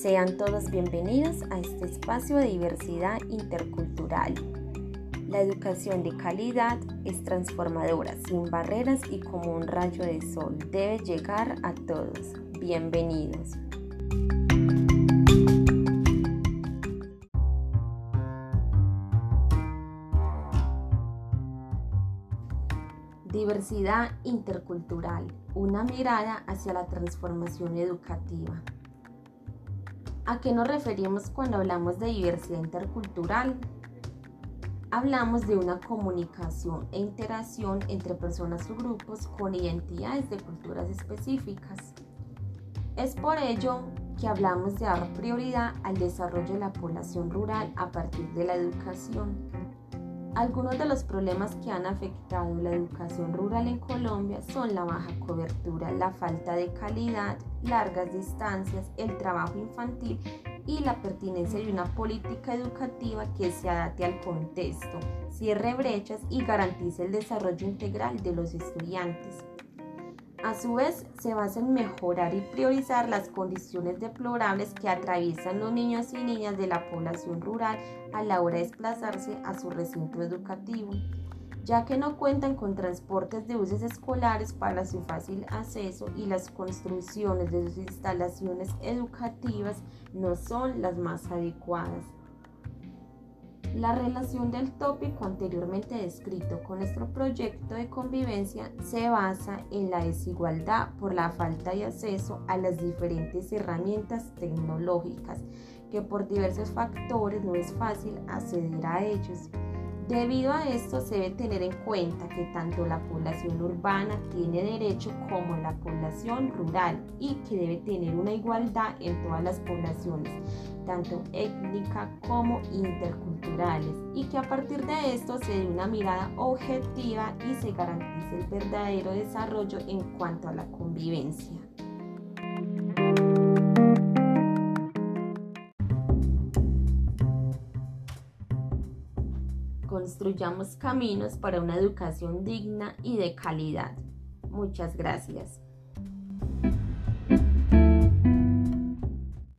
Sean todos bienvenidos a este espacio de diversidad intercultural. La educación de calidad es transformadora, sin barreras y como un rayo de sol. Debe llegar a todos. Bienvenidos. Diversidad intercultural, una mirada hacia la transformación educativa. ¿A qué nos referimos cuando hablamos de diversidad intercultural? Hablamos de una comunicación e interacción entre personas o grupos con identidades de culturas específicas. Es por ello que hablamos de dar prioridad al desarrollo de la población rural a partir de la educación algunos de los problemas que han afectado la educación rural en Colombia son la baja cobertura, la falta de calidad, largas distancias, el trabajo infantil y la pertinencia de una política educativa que se adapte al contexto, cierre brechas y garantice el desarrollo integral de los estudiantes. A su vez, se basa en mejorar y priorizar las condiciones deplorables que atraviesan los niños y niñas de la población rural a la hora de desplazarse a su recinto educativo, ya que no cuentan con transportes de buses escolares para su fácil acceso y las construcciones de sus instalaciones educativas no son las más adecuadas. La relación del tópico anteriormente descrito con nuestro proyecto de convivencia se basa en la desigualdad por la falta de acceso a las diferentes herramientas tecnológicas, que por diversos factores no es fácil acceder a ellos. Debido a esto se debe tener en cuenta que tanto la población urbana tiene derecho como la población rural y que debe tener una igualdad en todas las poblaciones, tanto étnica como interculturales, y que a partir de esto se dé una mirada objetiva y se garantice el verdadero desarrollo en cuanto a la convivencia. Construyamos caminos para una educación digna y de calidad. Muchas gracias.